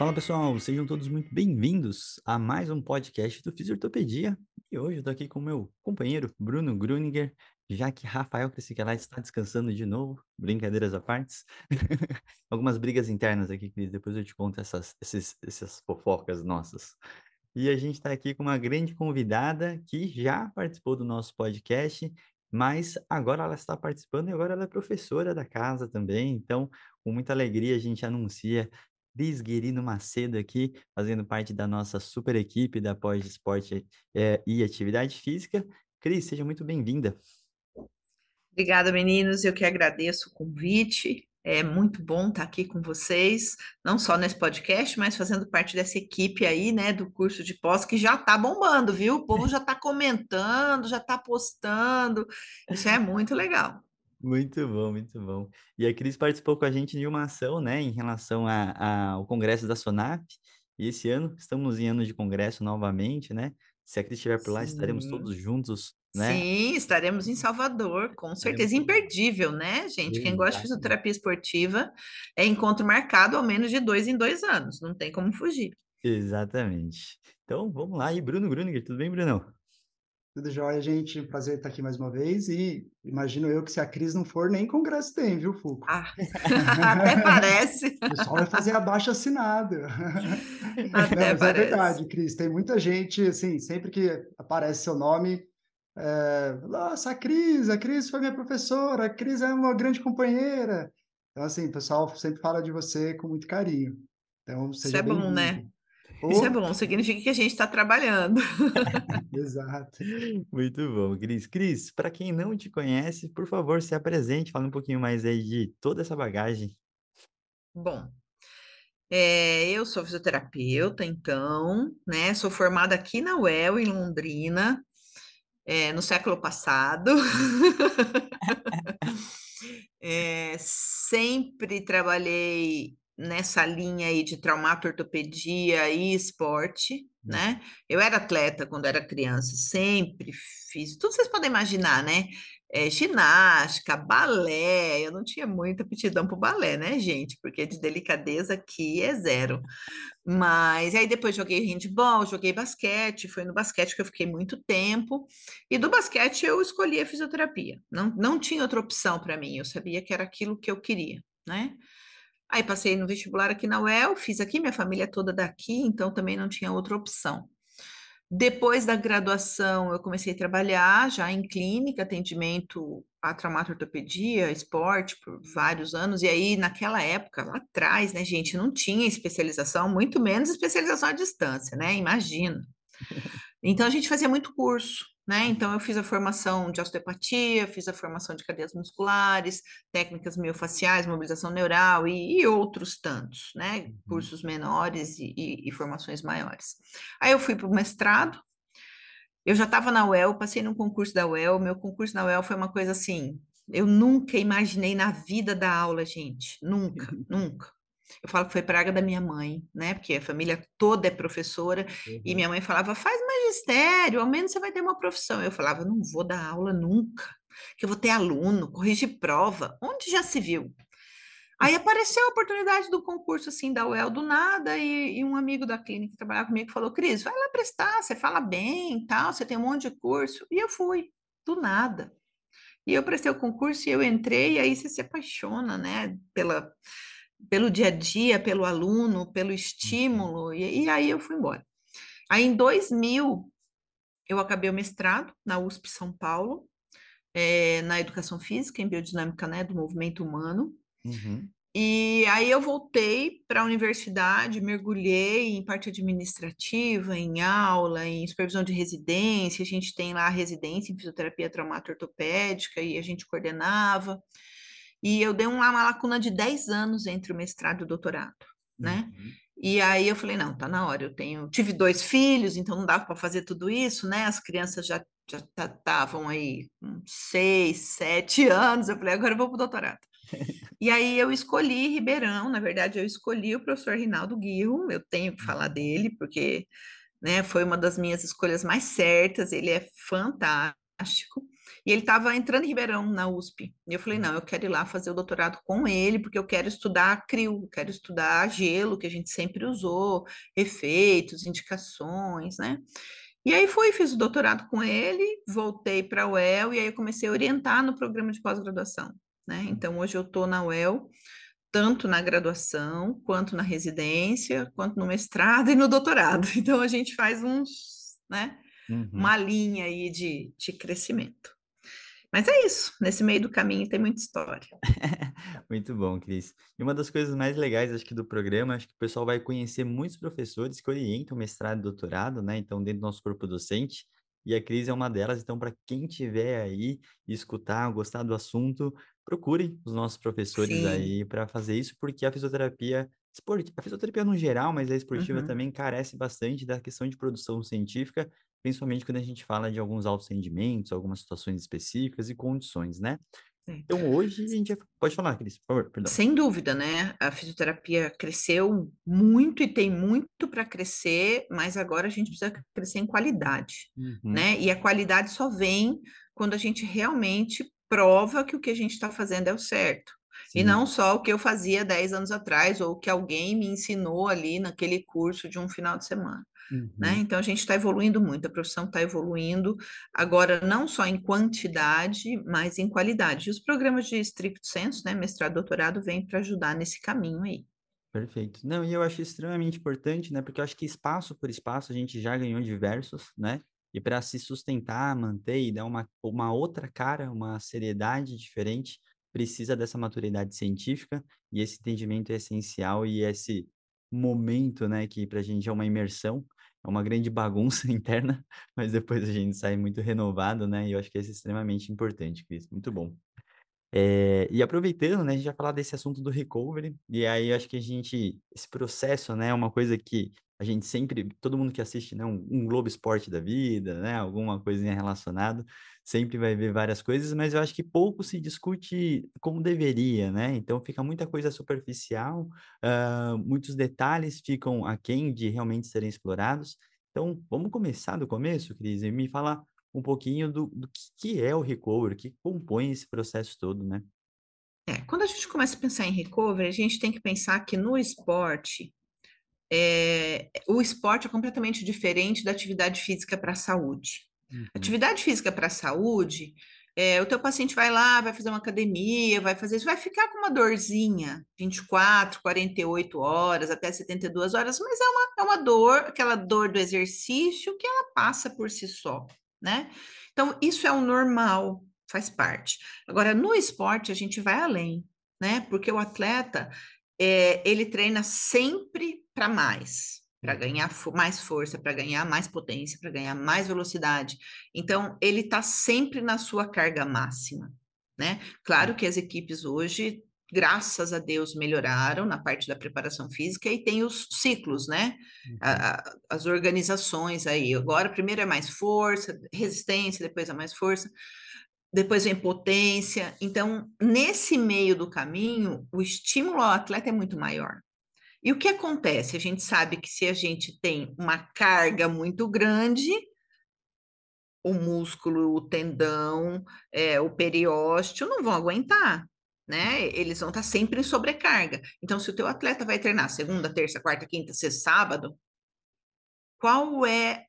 Fala pessoal, sejam todos muito bem-vindos a mais um podcast do Fisiortopedia. E hoje eu tô aqui com meu companheiro Bruno Gruninger, já que Rafael Cresciquelá está descansando de novo, brincadeiras à parte. Algumas brigas internas aqui, Cris, depois eu te conto essas, esses, essas fofocas nossas. E a gente está aqui com uma grande convidada que já participou do nosso podcast, mas agora ela está participando e agora ela é professora da casa também. Então, com muita alegria, a gente anuncia Cris Guerino Macedo aqui, fazendo parte da nossa super equipe da Pós Esporte é, e Atividade Física. Cris, seja muito bem-vinda. Obrigada, meninos. Eu que agradeço o convite. É muito bom estar aqui com vocês, não só nesse podcast, mas fazendo parte dessa equipe aí, né, do curso de pós, que já está bombando, viu? O povo já está comentando, já está postando. Isso é muito legal. Muito bom, muito bom. E a Cris participou com a gente de uma ação, né, em relação a, a, ao congresso da SONAP. E esse ano estamos em ano de congresso novamente, né? Se a Cris estiver por lá, Sim. estaremos todos juntos né? Sim, estaremos em Salvador, com certeza. Imperdível, né, gente? Quem gosta de fisioterapia esportiva é encontro marcado ao menos de dois em dois anos, não tem como fugir. Exatamente. Então, vamos lá. E Bruno Gruninger, tudo bem, Bruno? Tudo jóia, gente. Prazer estar aqui mais uma vez. E imagino eu que se a Cris não for, nem congresso tem, viu, Fuco? Ah, até parece. O pessoal vai fazer abaixo assinado. Até não, é parece. é verdade, Cris. Tem muita gente, assim, sempre que aparece seu nome, é, Nossa, a Cris, a Cris foi minha professora, a Cris é uma grande companheira. Então, assim, o pessoal sempre fala de você com muito carinho. Então, seja Isso é bom, né? Isso é bom, significa que a gente está trabalhando. Exato. Muito bom, Cris. Cris, para quem não te conhece, por favor, se apresente, fala um pouquinho mais aí de toda essa bagagem. Bom, é, eu sou fisioterapeuta, então, né? Sou formada aqui na UEL, em Londrina, é, no século passado. é, sempre trabalhei nessa linha aí de traumato-ortopedia e esporte, hum. né? Eu era atleta quando era criança, sempre fiz, tudo vocês podem imaginar, né? É, ginástica, balé, eu não tinha muita aptidão para o balé, né, gente? Porque de delicadeza aqui é zero. Mas aí depois joguei handball, joguei basquete, foi no basquete que eu fiquei muito tempo. E do basquete eu escolhi a fisioterapia. Não, não tinha outra opção para mim, eu sabia que era aquilo que eu queria, né? Aí passei no vestibular aqui na UEL, fiz aqui, minha família é toda daqui, então também não tinha outra opção. Depois da graduação, eu comecei a trabalhar já em clínica, atendimento a traumatortopedia, esporte, por vários anos. E aí, naquela época, lá atrás, né, gente, não tinha especialização, muito menos especialização à distância, né? Imagina. Então, a gente fazia muito curso né? Então, eu fiz a formação de osteopatia, fiz a formação de cadeias musculares, técnicas miofaciais, mobilização neural e, e outros tantos, né? Uhum. Cursos menores e, e, e formações maiores. Aí eu fui para o mestrado, eu já estava na UEL, passei num concurso da UEL, meu concurso na UEL foi uma coisa assim, eu nunca imaginei na vida da aula, gente, nunca, nunca. Eu falo que foi praga da minha mãe, né? Porque a família toda é professora uhum. e minha mãe falava: faz magistério, ao menos você vai ter uma profissão. Eu falava: não vou dar aula nunca, que eu vou ter aluno, corrigir prova. Onde já se viu? Aí apareceu a oportunidade do concurso assim da UEL do nada e, e um amigo da clínica que trabalhava comigo falou: Cris, vai lá prestar, você fala bem, tal, você tem um monte de curso. E eu fui, do nada. E eu prestei o concurso e eu entrei, e aí você se apaixona, né, pela pelo dia a dia, pelo aluno, pelo uhum. estímulo, e, e aí eu fui embora. Aí em 2000, eu acabei o mestrado na USP São Paulo, é, na educação física, em biodinâmica né, do movimento humano. Uhum. E aí eu voltei para a universidade, mergulhei em parte administrativa, em aula, em supervisão de residência. A gente tem lá a residência em fisioterapia traumato-ortopédica e a gente coordenava. E eu dei uma, uma lacuna de 10 anos entre o mestrado e o doutorado, né? Uhum. E aí eu falei, não, tá na hora, eu tenho, tive dois filhos, então não dava para fazer tudo isso, né? As crianças já já estavam aí com seis, sete anos, eu falei, agora eu vou para o doutorado. e aí eu escolhi Ribeirão, na verdade eu escolhi o professor Rinaldo Guirro, eu tenho que falar dele, porque né, foi uma das minhas escolhas mais certas, ele é fantástico. E ele estava entrando em Ribeirão, na USP. E eu falei, não, eu quero ir lá fazer o doutorado com ele, porque eu quero estudar CRIO, quero estudar gelo, que a gente sempre usou, efeitos, indicações, né? E aí fui, fiz o doutorado com ele, voltei para a UEL e aí eu comecei a orientar no programa de pós-graduação, né? Então hoje eu estou na UEL, tanto na graduação, quanto na residência, quanto no mestrado e no doutorado. Então a gente faz uns, né? Uhum. Uma linha aí de, de crescimento. Mas é isso, nesse meio do caminho tem muita história. Muito bom, Cris. E uma das coisas mais legais, acho que, do programa, acho que o pessoal vai conhecer muitos professores que orientam mestrado e doutorado, né? Então, dentro do nosso corpo docente, e a Cris é uma delas. Então, para quem tiver aí, escutar, gostar do assunto, procurem os nossos professores Sim. aí para fazer isso, porque a fisioterapia a fisioterapia no geral, mas a esportiva uhum. também carece bastante da questão de produção científica principalmente quando a gente fala de alguns altos rendimentos, algumas situações específicas e condições, né? Então, hoje a gente pode falar, Cris, por favor, perdão. Sem dúvida, né? A fisioterapia cresceu muito e tem muito para crescer, mas agora a gente precisa crescer em qualidade, uhum. né? E a qualidade só vem quando a gente realmente prova que o que a gente está fazendo é o certo. Sim. E não só o que eu fazia 10 anos atrás, ou o que alguém me ensinou ali naquele curso de um final de semana. Uhum. Né? Então a gente está evoluindo muito, a profissão está evoluindo agora não só em quantidade, mas em qualidade. E os programas de estricto senso, né, mestrado, doutorado, vêm para ajudar nesse caminho aí. Perfeito. Não, e eu acho extremamente importante, né? Porque eu acho que espaço por espaço a gente já ganhou diversos, né? E para se sustentar, manter e dar uma, uma outra cara, uma seriedade diferente, precisa dessa maturidade científica e esse entendimento é essencial e esse momento, né, que para a gente é uma imersão, é uma grande bagunça interna, mas depois a gente sai muito renovado, né? E eu acho que isso é extremamente importante, Cris. Muito bom. É, e aproveitando, né, a gente vai falar desse assunto do recovery, e aí acho que a gente, esse processo, né, é uma coisa que a gente sempre, todo mundo que assiste, né, um, um Globo Esporte da vida, né, alguma coisinha relacionada, sempre vai ver várias coisas, mas eu acho que pouco se discute como deveria, né? Então fica muita coisa superficial, uh, muitos detalhes ficam aquém de realmente serem explorados. Então, vamos começar do começo, Cris, e me falar um pouquinho do, do que é o recovery, que compõe esse processo todo, né? É, quando a gente começa a pensar em recovery, a gente tem que pensar que no esporte, é, o esporte é completamente diferente da atividade física para a saúde. Uhum. Atividade física para a saúde, é, o teu paciente vai lá, vai fazer uma academia, vai fazer isso, vai ficar com uma dorzinha, 24, 48 horas, até 72 horas, mas é uma, é uma dor, aquela dor do exercício que ela passa por si só, né? Então, isso é o normal, faz parte. Agora, no esporte, a gente vai além, né? Porque o atleta, é, ele treina sempre para mais para ganhar mais força, para ganhar mais potência, para ganhar mais velocidade. Então, ele está sempre na sua carga máxima, né? Claro que as equipes hoje, graças a Deus, melhoraram na parte da preparação física e tem os ciclos, né? Uhum. A, a, as organizações aí. Agora, primeiro é mais força, resistência, depois é mais força depois vem potência. Então, nesse meio do caminho, o estímulo ao atleta é muito maior. E o que acontece? A gente sabe que se a gente tem uma carga muito grande, o músculo, o tendão, é, o periósteo não vão aguentar, né? Eles vão estar sempre em sobrecarga. Então, se o teu atleta vai treinar segunda, terça, quarta, quinta, sexta, sábado, qual é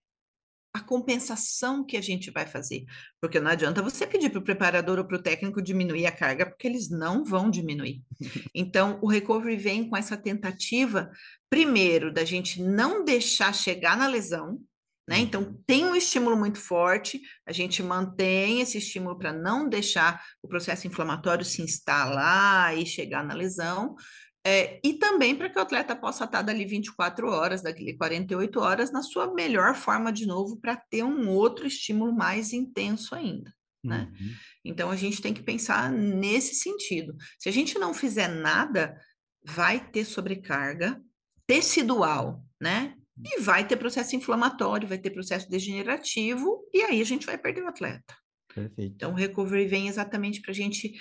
a compensação que a gente vai fazer. Porque não adianta você pedir para o preparador ou para o técnico diminuir a carga, porque eles não vão diminuir. Então, o recovery vem com essa tentativa, primeiro, da gente não deixar chegar na lesão, né? Então, uhum. tem um estímulo muito forte, a gente mantém esse estímulo para não deixar o processo inflamatório se instalar e chegar na lesão, é, e também para que o atleta possa estar dali 24 horas, daqui 48 horas, na sua melhor forma de novo, para ter um outro estímulo mais intenso ainda. né? Uhum. Então a gente tem que pensar nesse sentido. Se a gente não fizer nada, vai ter sobrecarga tecidual, né? E vai ter processo inflamatório, vai ter processo degenerativo, e aí a gente vai perder o atleta. Perfeito. Então, o recovery vem exatamente para a gente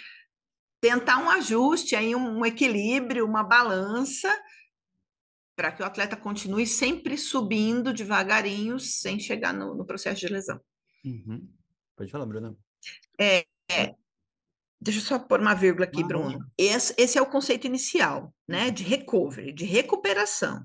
tentar um ajuste, aí um equilíbrio, uma balança, para que o atleta continue sempre subindo devagarinho, sem chegar no, no processo de lesão. Uhum. Pode falar, Bruna. É, é, deixa eu só pôr uma vírgula aqui, ah, Bruno. Esse, esse, é o conceito inicial, né? Uhum. De recovery, de recuperação.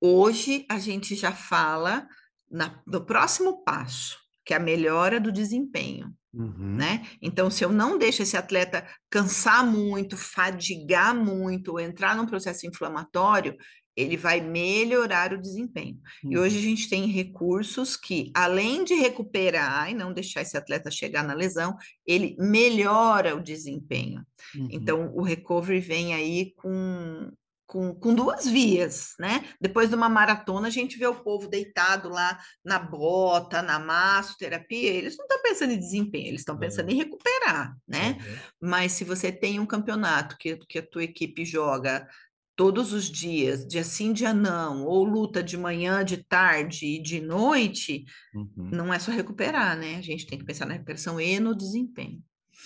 Hoje a gente já fala na, do próximo passo, que é a melhora do desempenho. Uhum. Né? Então, se eu não deixo esse atleta cansar muito, fadigar muito, entrar num processo inflamatório, ele vai melhorar o desempenho. Uhum. E hoje a gente tem recursos que, além de recuperar e não deixar esse atleta chegar na lesão, ele melhora o desempenho. Uhum. Então, o recovery vem aí com com, com duas vias, né? Depois de uma maratona, a gente vê o povo deitado lá na bota, na massoterapia, eles não estão pensando em desempenho, eles estão pensando em recuperar, né? Uhum. Mas se você tem um campeonato que, que a tua equipe joga todos os dias, dia sim, dia não, ou luta de manhã, de tarde e de noite, uhum. não é só recuperar, né? A gente tem que pensar na recuperação e no desempenho.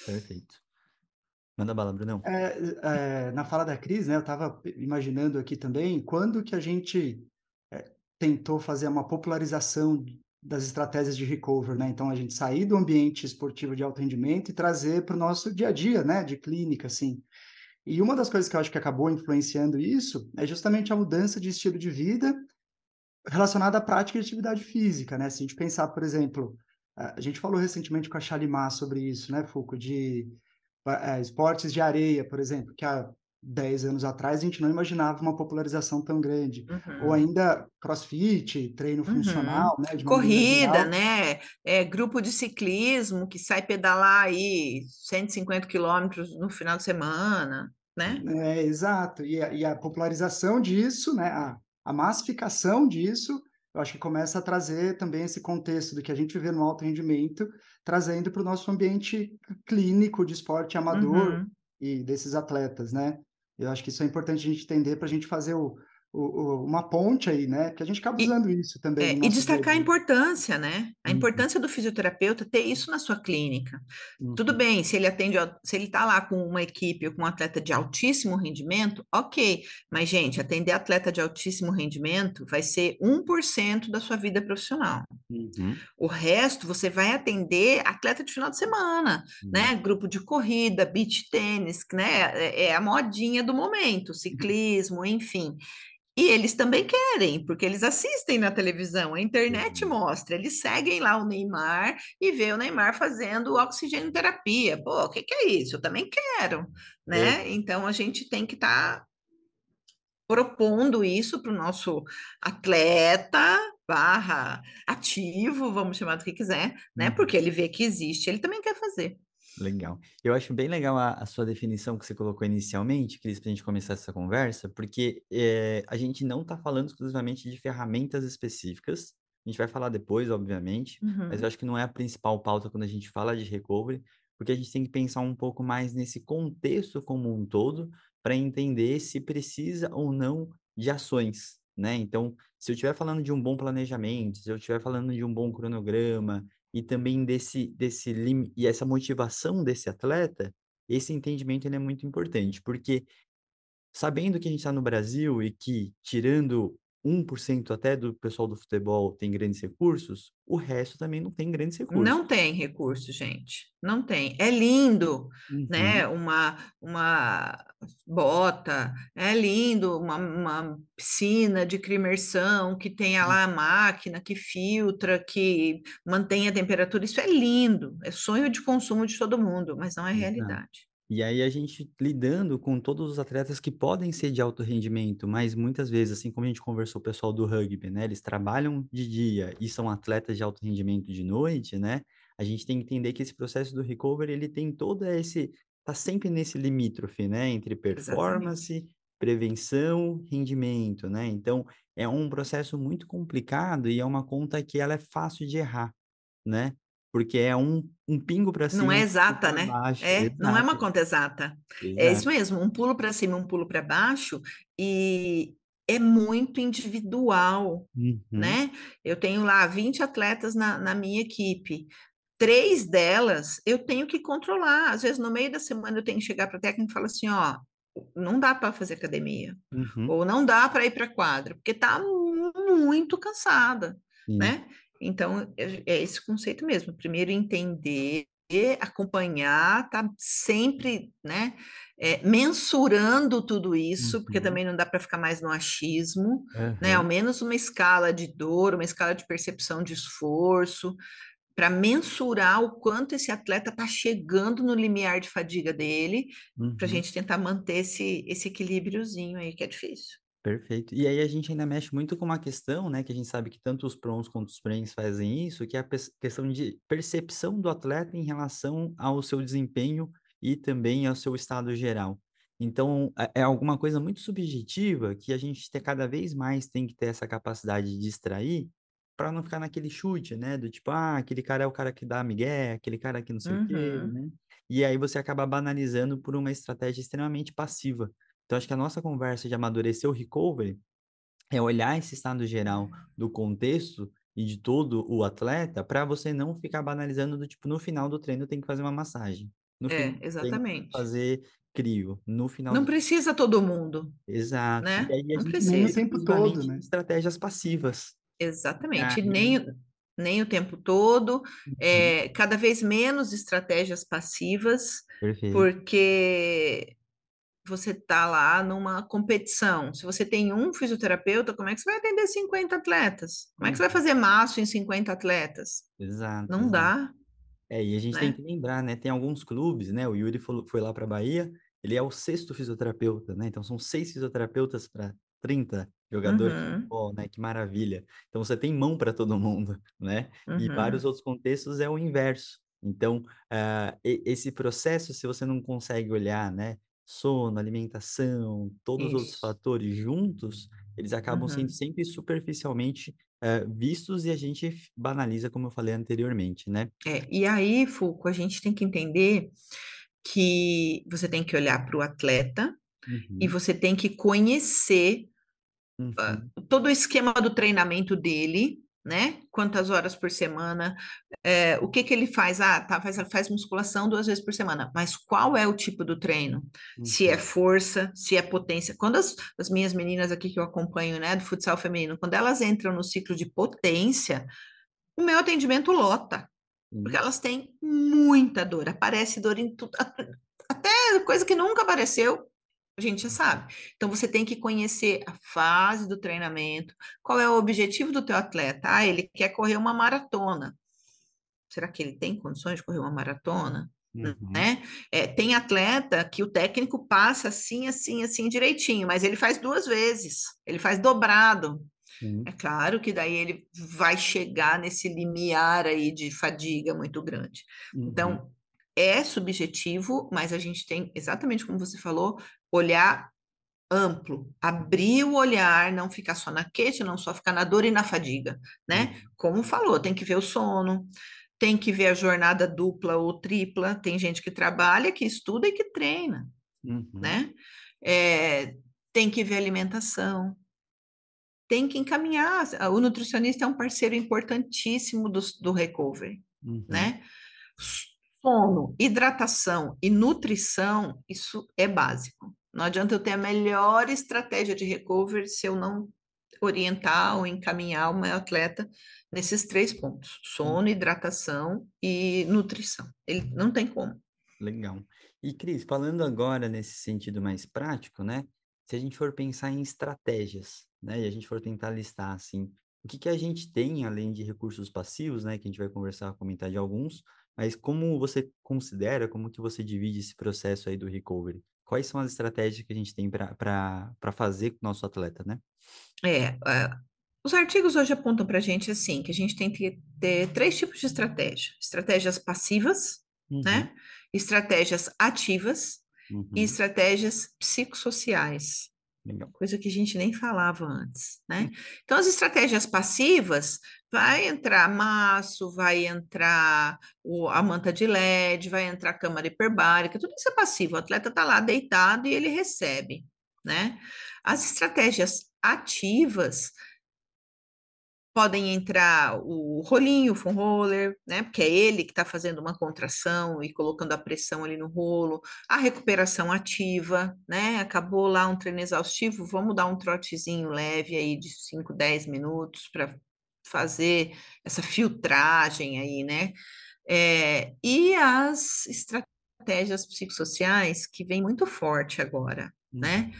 Perfeito. Manda bala, Brunão. É, é, na fala da Cris, né, eu estava imaginando aqui também, quando que a gente é, tentou fazer uma popularização das estratégias de recover, né? Então, a gente sair do ambiente esportivo de alto rendimento e trazer para o nosso dia a dia, né, de clínica, assim. E uma das coisas que eu acho que acabou influenciando isso é justamente a mudança de estilo de vida relacionada à prática de atividade física, né? Se a gente pensar, por exemplo, a gente falou recentemente com a Chalimar sobre isso, né, Foucault, de esportes de areia, por exemplo, que há 10 anos atrás a gente não imaginava uma popularização tão grande. Uhum. Ou ainda crossfit, treino uhum. funcional, né? Corrida, né? É, grupo de ciclismo que sai pedalar aí 150 quilômetros no final de semana, né? É, exato. E a, e a popularização disso, né? A, a massificação disso eu acho que começa a trazer também esse contexto do que a gente vê no alto rendimento, trazendo para o nosso ambiente clínico de esporte amador uhum. e desses atletas, né? Eu acho que isso é importante a gente entender para a gente fazer o, o, uma ponte aí, né? Que a gente acaba usando e, isso também. É, e destacar a importância, né? A uhum. importância do fisioterapeuta ter isso na sua clínica. Uhum. Tudo bem, se ele atende, se ele está lá com uma equipe ou com um atleta de altíssimo rendimento, ok. Mas, gente, atender atleta de altíssimo rendimento vai ser 1% da sua vida profissional. Uhum. O resto você vai atender atleta de final de semana, né? Uhum. Grupo de corrida, beach tênis, né? É, é a modinha do momento, uhum. ciclismo, enfim. E eles também querem, porque eles assistem na televisão, a internet mostra, eles seguem lá o Neymar e vê o Neymar fazendo oxigênio terapia. Pô, o que, que, é isso? Eu também quero, né? É. Então a gente tem que estar tá propondo isso para o nosso atleta barra ativo, vamos chamar do que quiser, né? Uhum. Porque ele vê que existe, ele também quer fazer. Legal. Eu acho bem legal a, a sua definição que você colocou inicialmente, Cris, para a gente começar essa conversa, porque é, a gente não está falando exclusivamente de ferramentas específicas. A gente vai falar depois, obviamente, uhum. mas eu acho que não é a principal pauta quando a gente fala de recovery, porque a gente tem que pensar um pouco mais nesse contexto como um todo para entender se precisa ou não de ações, né? Então, se eu estiver falando de um bom planejamento, se eu estiver falando de um bom cronograma, e também desse desse e essa motivação desse atleta, esse entendimento é muito importante, porque sabendo que a gente está no Brasil e que, tirando 1% até do pessoal do futebol tem grandes recursos, o resto também não tem grandes recursos. Não tem recurso, gente. Não tem. É lindo, uhum. né? Uma, uma bota, é lindo, uma, uma piscina de crimersão que tenha lá a máquina que filtra, que mantém a temperatura. Isso é lindo. É sonho de consumo de todo mundo, mas não é realidade. E aí a gente lidando com todos os atletas que podem ser de alto rendimento, mas muitas vezes, assim como a gente conversou com o pessoal do rugby, né? Eles trabalham de dia e são atletas de alto rendimento de noite, né? A gente tem que entender que esse processo do recovery, ele tem todo esse... Tá sempre nesse limítrofe, né? Entre performance, Exatamente. prevenção, rendimento, né? Então, é um processo muito complicado e é uma conta que ela é fácil de errar, né? Porque é um, um pingo para cima. Não é exata, né? Baixo. É, Exato. não é uma conta exata. Exato. É isso mesmo, um pulo para cima, um pulo para baixo, e é muito individual, uhum. né? Eu tenho lá 20 atletas na, na minha equipe. Três delas eu tenho que controlar. Às vezes, no meio da semana, eu tenho que chegar para a técnica e falar assim: ó, não dá para fazer academia, uhum. ou não dá para ir para a quadra, porque está muito cansada, Sim. né? Então, é, é esse conceito mesmo. Primeiro, entender, acompanhar, tá sempre, né, é, mensurando tudo isso, uhum. porque também não dá para ficar mais no achismo, uhum. né? Ao menos uma escala de dor, uma escala de percepção de esforço, para mensurar o quanto esse atleta está chegando no limiar de fadiga dele, uhum. para a gente tentar manter esse, esse equilíbriozinho aí que é difícil. Perfeito. E aí a gente ainda mexe muito com uma questão, né, que a gente sabe que tanto os prons quanto os prens fazem isso, que é a questão de percepção do atleta em relação ao seu desempenho e também ao seu estado geral. Então, é, é alguma coisa muito subjetiva que a gente tem, cada vez mais tem que ter essa capacidade de distrair para não ficar naquele chute, né? Do tipo, ah, aquele cara é o cara que dá migué, aquele cara que não sei uhum. o quê, uhum. né? E aí você acaba banalizando por uma estratégia extremamente passiva. Então, acho que a nossa conversa de amadurecer o recovery é olhar esse estado geral do contexto e de todo o atleta para você não ficar banalizando do tipo, no final do treino tem que fazer uma massagem. No é, final, exatamente. Tem que fazer crio. No final Não do... precisa todo mundo. Exato. Né? E aí a não gente precisa. o tempo todo, né? Estratégias passivas. Exatamente. Ah, nem, nem o tempo todo. Uhum. É, cada vez menos estratégias passivas, Perfeito. porque você está lá numa competição. Se você tem um fisioterapeuta, como é que você vai atender 50 atletas? Como é que você vai fazer maço em 50 atletas? Exato. Não exato. dá. É, e a gente né? tem que lembrar, né? Tem alguns clubes, né? O Yuri foi, foi lá para Bahia, ele é o sexto fisioterapeuta, né? Então são seis fisioterapeutas para 30 jogadores uhum. de futebol, né? Que maravilha. Então você tem mão para todo mundo, né? Uhum. E vários outros contextos é o inverso. Então, uh, esse processo, se você não consegue olhar, né? Sono, alimentação, todos Isso. os outros fatores juntos, eles acabam uhum. sendo sempre superficialmente uh, vistos e a gente banaliza, como eu falei anteriormente, né? É, e aí, Fulco, a gente tem que entender que você tem que olhar para o atleta uhum. e você tem que conhecer uhum. uh, todo o esquema do treinamento dele, né? Quantas horas por semana, é, o que que ele faz? Ah, tá, faz, faz musculação duas vezes por semana, mas qual é o tipo do treino? Uhum. Se é uhum. força, se é potência. Quando as, as minhas meninas aqui que eu acompanho, né, do futsal feminino, quando elas entram no ciclo de potência, o meu atendimento lota, uhum. porque elas têm muita dor, aparece dor em tudo, até coisa que nunca apareceu, a gente já sabe. Então você tem que conhecer a fase do treinamento, qual é o objetivo do teu atleta. Ah, ele quer correr uma maratona. Será que ele tem condições de correr uma maratona? Uhum. Né? É, tem atleta que o técnico passa assim, assim, assim direitinho, mas ele faz duas vezes, ele faz dobrado. Uhum. É claro que daí ele vai chegar nesse limiar aí de fadiga muito grande. Então, uhum. Então, é subjetivo, mas a gente tem, exatamente como você falou, olhar amplo, abrir o olhar, não ficar só na queixa, não só ficar na dor e na fadiga, né? Uhum. Como falou, tem que ver o sono, tem que ver a jornada dupla ou tripla, tem gente que trabalha, que estuda e que treina, uhum. né? É, tem que ver alimentação, tem que encaminhar, o nutricionista é um parceiro importantíssimo do, do recovery, uhum. né? Sono, hidratação e nutrição, isso é básico. Não adianta eu ter a melhor estratégia de recovery se eu não orientar ou encaminhar o meu atleta nesses três pontos: sono, hidratação e nutrição. Ele não tem como. Legal. E Cris, falando agora nesse sentido mais prático, né? Se a gente for pensar em estratégias, né? E a gente for tentar listar assim, o que que a gente tem além de recursos passivos, né? Que a gente vai conversar, comentar de alguns, mas como você considera, como que você divide esse processo aí do recovery? Quais são as estratégias que a gente tem para fazer com o nosso atleta, né? É, uh, os artigos hoje apontam para a gente assim, que a gente tem que ter três tipos de estratégia: estratégias passivas, né? uhum. né? Estratégias ativas uhum. e estratégias psicossociais. Legal. Coisa que a gente nem falava antes, né? Então, as estratégias passivas, vai entrar maço, vai entrar o, a manta de LED, vai entrar a câmara hiperbárica, tudo isso é passivo. O atleta está lá deitado e ele recebe, né? As estratégias ativas podem entrar o rolinho, o foam roller, né? Porque é ele que está fazendo uma contração e colocando a pressão ali no rolo, a recuperação ativa, né? Acabou lá um treino exaustivo, vamos dar um trotezinho leve aí de 5, 10 minutos para fazer essa filtragem aí, né? É, e as estratégias psicossociais que vem muito forte agora, né? uhum.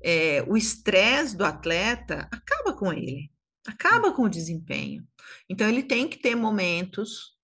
É, o estresse do atleta acaba com ele, acaba com o desempenho. Então, ele tem que ter momentos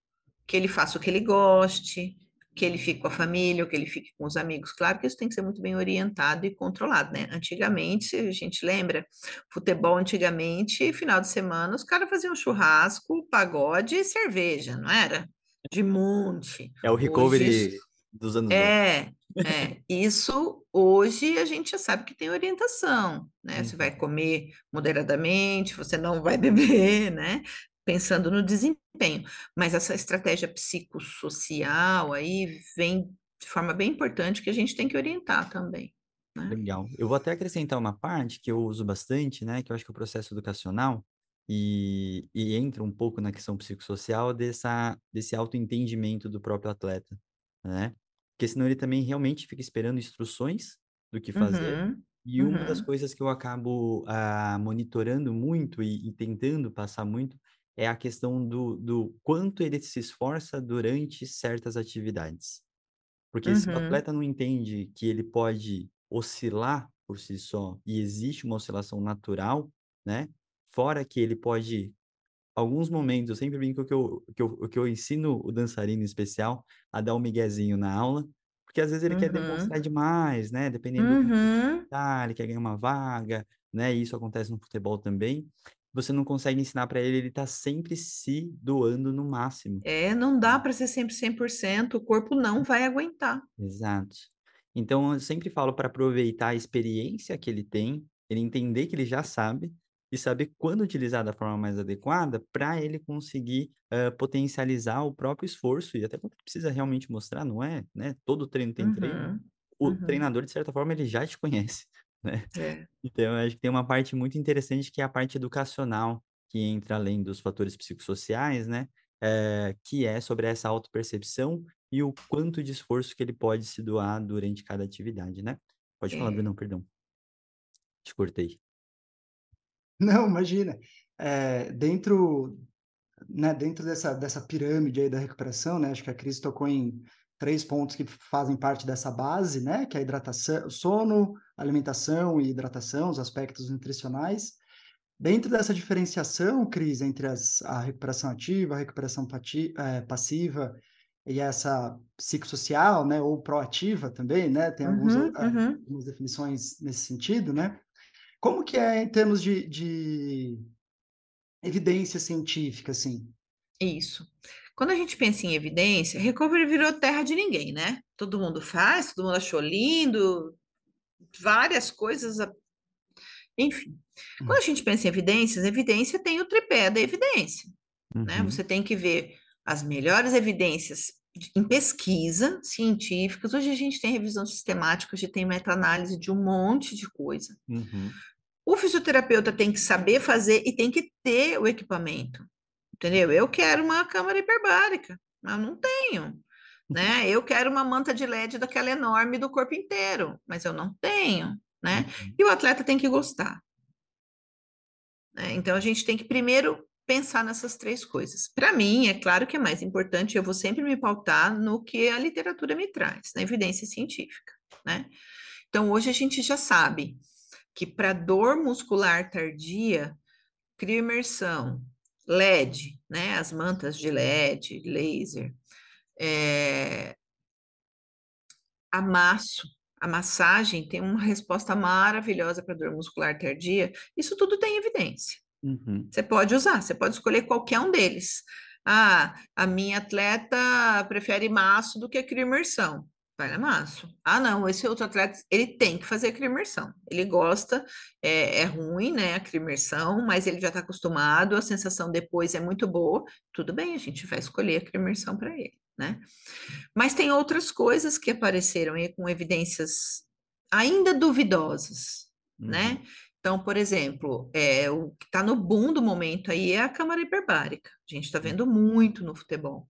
que ele faça o que ele goste, que ele fique com a família, ou que ele fique com os amigos. Claro que isso tem que ser muito bem orientado e controlado, né? Antigamente, se a gente lembra, futebol antigamente, final de semana, os caras faziam churrasco, pagode e cerveja, não era? De monte. É o recovery Hoje, dos anos É, é. Isso hoje a gente já sabe que tem orientação, né? Você vai uhum. comer moderadamente, você não vai beber, né? pensando no desempenho. Mas essa estratégia psicossocial aí vem de forma bem importante que a gente tem que orientar também. Né? Legal. Eu vou até acrescentar uma parte que eu uso bastante, né? Que eu acho que é o processo educacional e, e entra um pouco na questão psicossocial dessa, desse autoentendimento do próprio atleta, né? Porque senão ele também realmente fica esperando instruções do que fazer. Uhum. E uma uhum. das coisas que eu acabo uh, monitorando muito e, e, tentando passar muito é a questão do, do quanto ele se esforça durante certas atividades. Porque uhum. se o uhum. atleta não entende que ele pode oscilar por si só e existe uma oscilação natural, né? Fora que ele pode, alguns momentos, eu sempre brinco que eu, que eu, que eu ensino o dançarino especial a dar um miguezinho na aula, porque às vezes ele uhum. quer demonstrar demais, né? Dependendo uhum. do tá, ele quer ganhar uma vaga, né? E isso acontece no futebol também você não consegue ensinar para ele, ele tá sempre se doando no máximo. É, não dá para ser sempre 100%, o corpo não vai aguentar. Exato. Então, eu sempre falo para aproveitar a experiência que ele tem, ele entender que ele já sabe e saber quando utilizar da forma mais adequada para ele conseguir uh, potencializar o próprio esforço e até quando precisa realmente mostrar, não é? Né? Todo treino tem uhum. treino. O uhum. treinador, de certa forma, ele já te conhece né? É. Então, eu acho que tem uma parte muito interessante que é a parte educacional, que entra além dos fatores psicossociais, né? É, que é sobre essa autopercepção e o quanto de esforço que ele pode se doar durante cada atividade, né? Pode falar, é. Bruno, perdão. Te cortei. Não, imagina. É, dentro, né, dentro dessa, dessa pirâmide aí da recuperação, né? Acho que a Cris tocou em três pontos que fazem parte dessa base, né? Que é a hidratação, sono, alimentação e hidratação, os aspectos nutricionais. Dentro dessa diferenciação, Cris, entre as, a recuperação ativa, a recuperação pati, é, passiva e essa psicossocial, né, ou proativa também, né, tem alguns, uhum, é, uhum. algumas definições nesse sentido, né? Como que é em termos de, de evidência científica, assim? Isso. Quando a gente pensa em evidência, recovery virou terra de ninguém, né? Todo mundo faz, todo mundo achou lindo, várias coisas. Enfim, quando a uhum. gente pensa em evidências, evidência tem o tripé da evidência, né? uhum. né? Você tem que ver as melhores evidências em pesquisa científicas. Hoje a gente tem revisão sistemática, a gente tem meta-análise de um monte de coisa. Uhum. O fisioterapeuta tem que saber fazer e tem que ter o equipamento. Entendeu? Eu quero uma câmara hiperbárica, mas não tenho. Né? Eu quero uma manta de LED daquela enorme do corpo inteiro, mas eu não tenho. Né? Uhum. E o atleta tem que gostar. Né? Então a gente tem que primeiro pensar nessas três coisas. Para mim, é claro que é mais importante, eu vou sempre me pautar no que a literatura me traz, na evidência científica. Né? Então hoje a gente já sabe que para dor muscular tardia, imersão LED, né? As mantas de LED, laser, é, amasso, a massagem tem uma resposta maravilhosa para dor muscular tardia. Isso tudo tem evidência. Uhum. Você pode usar, você pode escolher qualquer um deles. Ah, a minha atleta prefere maço do que crioimersão. Vai na maço. Ah, não, esse outro atleta, ele tem que fazer a imersão. Ele gosta, é, é ruim, né, a imersão, mas ele já está acostumado, a sensação depois é muito boa. Tudo bem, a gente vai escolher a imersão para ele, né? Mas tem outras coisas que apareceram aí com evidências ainda duvidosas, né? uhum. né? Então, por exemplo, é, o que está no boom do momento aí é a câmara hiperbárica. A gente está vendo muito no futebol.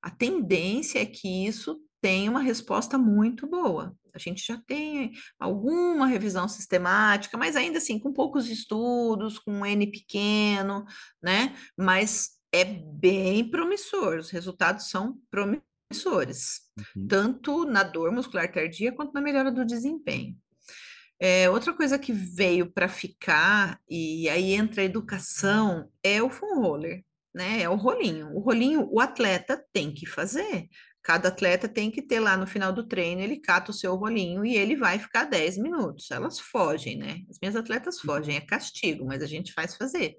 A tendência é que isso tenha uma resposta muito boa. A gente já tem alguma revisão sistemática, mas ainda assim, com poucos estudos, com um N pequeno, né? Mas é bem promissor, os resultados são promissores, uhum. tanto na dor muscular tardia quanto na melhora do desempenho. É, outra coisa que veio para ficar, e aí entra a educação, é o foam roller, né? É o rolinho. O rolinho, o atleta tem que fazer. Cada atleta tem que ter lá no final do treino, ele cata o seu rolinho e ele vai ficar 10 minutos. Elas fogem, né? As minhas atletas uhum. fogem, é castigo, mas a gente faz fazer.